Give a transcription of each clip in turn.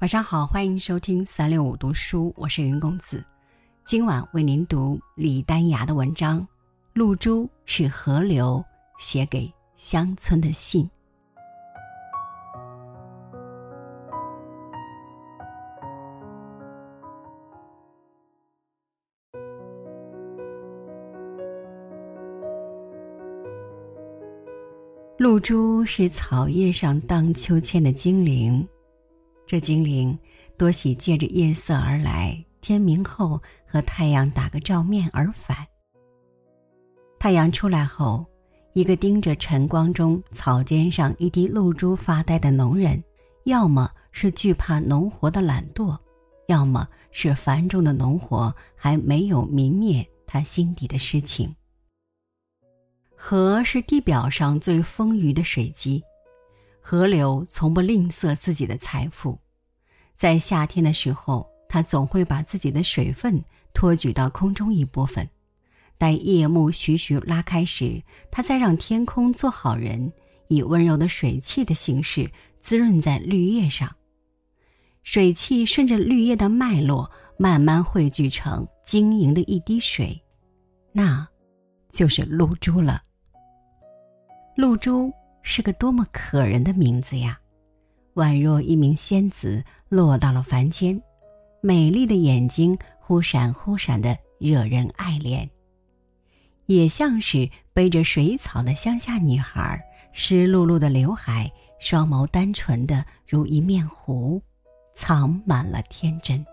晚上好，欢迎收听三六五读书，我是云公子。今晚为您读李丹芽的文章《露珠是河流写给乡村的信》。露珠是草叶上荡秋千的精灵。这精灵多喜借着夜色而来，天明后和太阳打个照面而返。太阳出来后，一个盯着晨光中草尖上一滴露珠发呆的农人，要么是惧怕农活的懒惰，要么是繁重的农活还没有泯灭他心底的诗情。河是地表上最丰腴的水基。河流从不吝啬自己的财富，在夏天的时候，它总会把自己的水分托举到空中一部分；待夜幕徐徐拉开时，它再让天空做好人，以温柔的水汽的形式滋润在绿叶上。水汽顺着绿叶的脉络，慢慢汇聚成晶莹的一滴水，那，就是露珠了。露珠。是个多么可人的名字呀，宛若一名仙子落到了凡间，美丽的眼睛忽闪忽闪的惹人爱怜，也像是背着水草的乡下女孩，湿漉漉的刘海，双眸单纯的如一面湖，藏满了天真。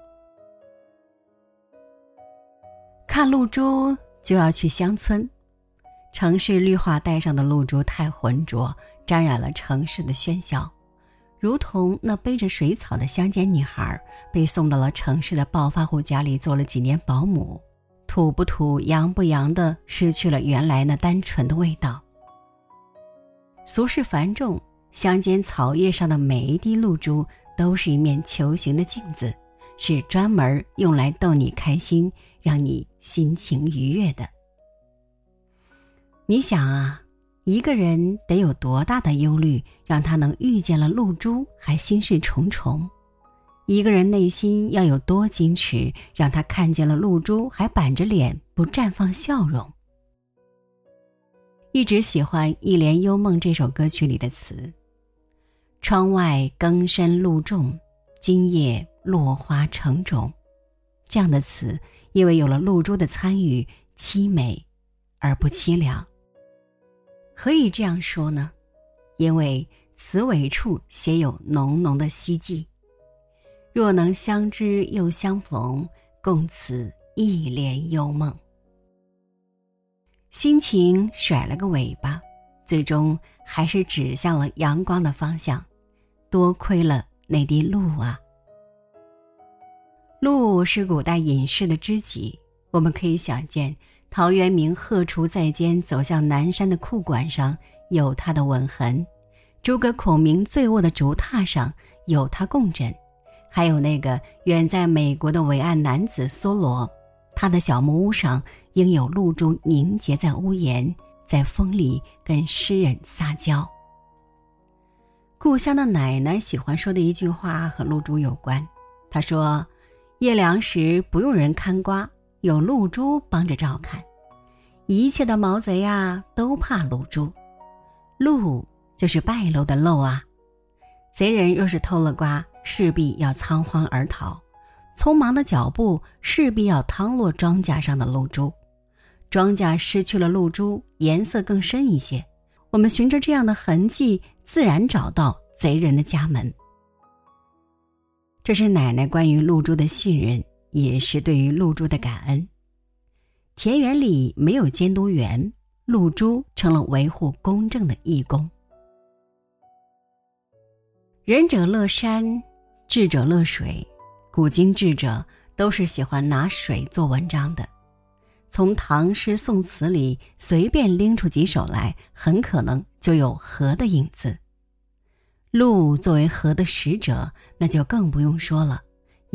看露珠就要去乡村。城市绿化带上的露珠太浑浊，沾染了城市的喧嚣，如同那背着水草的乡间女孩，被送到了城市的暴发户家里做了几年保姆，土不土、洋不洋的，失去了原来那单纯的味道。俗世繁重，乡间草叶上的每一滴露珠，都是一面球形的镜子，是专门用来逗你开心，让你心情愉悦的。你想啊，一个人得有多大的忧虑，让他能遇见了露珠还心事重重；一个人内心要有多矜持，让他看见了露珠还板着脸不绽放笑容。一直喜欢《一帘幽梦》这首歌曲里的词：“窗外更深露重，今夜落花成种。”这样的词，因为有了露珠的参与，凄美而不凄凉。何以这样说呢？因为词尾处写有浓浓的希冀。若能相知又相逢，共此一帘幽梦。心情甩了个尾巴，最终还是指向了阳光的方向。多亏了那滴露啊！露是古代隐士的知己，我们可以想见。陶渊明鹤雏在肩走向南山的裤管上有他的吻痕，诸葛孔明醉卧的竹榻上有他共枕，还有那个远在美国的伟岸男子梭罗，他的小木屋上应有露珠凝结在屋檐，在风里跟诗人撒娇。故乡的奶奶喜欢说的一句话和露珠有关，她说：“夜凉时不用人看瓜。”有露珠帮着照看，一切的毛贼呀都怕露珠，露就是败露的露啊。贼人若是偷了瓜，势必要仓皇而逃，匆忙的脚步势必要趟落庄稼上的露珠，庄稼失去了露珠，颜色更深一些。我们循着这样的痕迹，自然找到贼人的家门。这是奶奶关于露珠的信任。也是对于露珠的感恩。田园里没有监督员，露珠成了维护公正的义工。仁者乐山，智者乐水。古今智者都是喜欢拿水做文章的。从唐诗宋词里随便拎出几首来，很可能就有河的影子。鹿作为河的使者，那就更不用说了。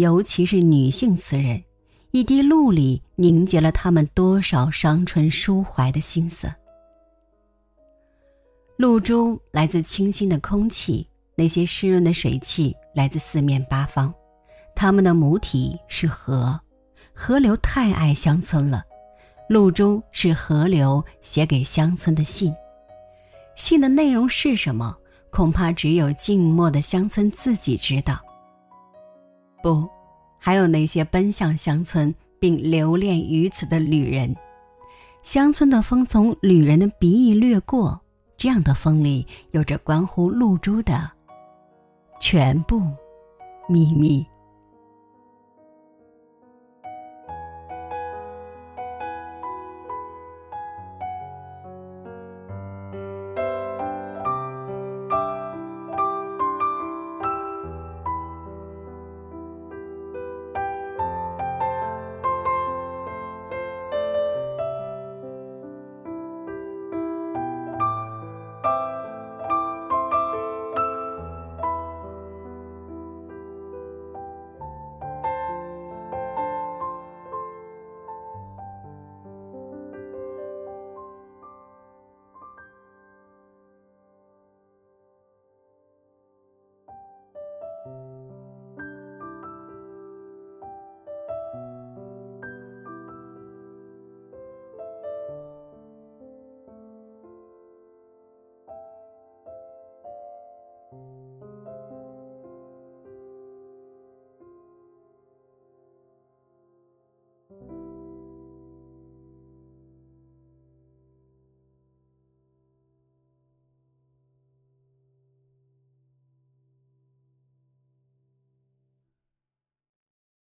尤其是女性词人，一滴露里凝结了她们多少伤春抒怀的心思。露珠来自清新的空气，那些湿润的水汽来自四面八方，它们的母体是河，河流太爱乡村了。露珠是河流写给乡村的信，信的内容是什么？恐怕只有静默的乡村自己知道。不，还有那些奔向乡村并留恋于此的旅人。乡村的风从旅人的鼻翼掠过，这样的风里有着关乎露珠的全部秘密。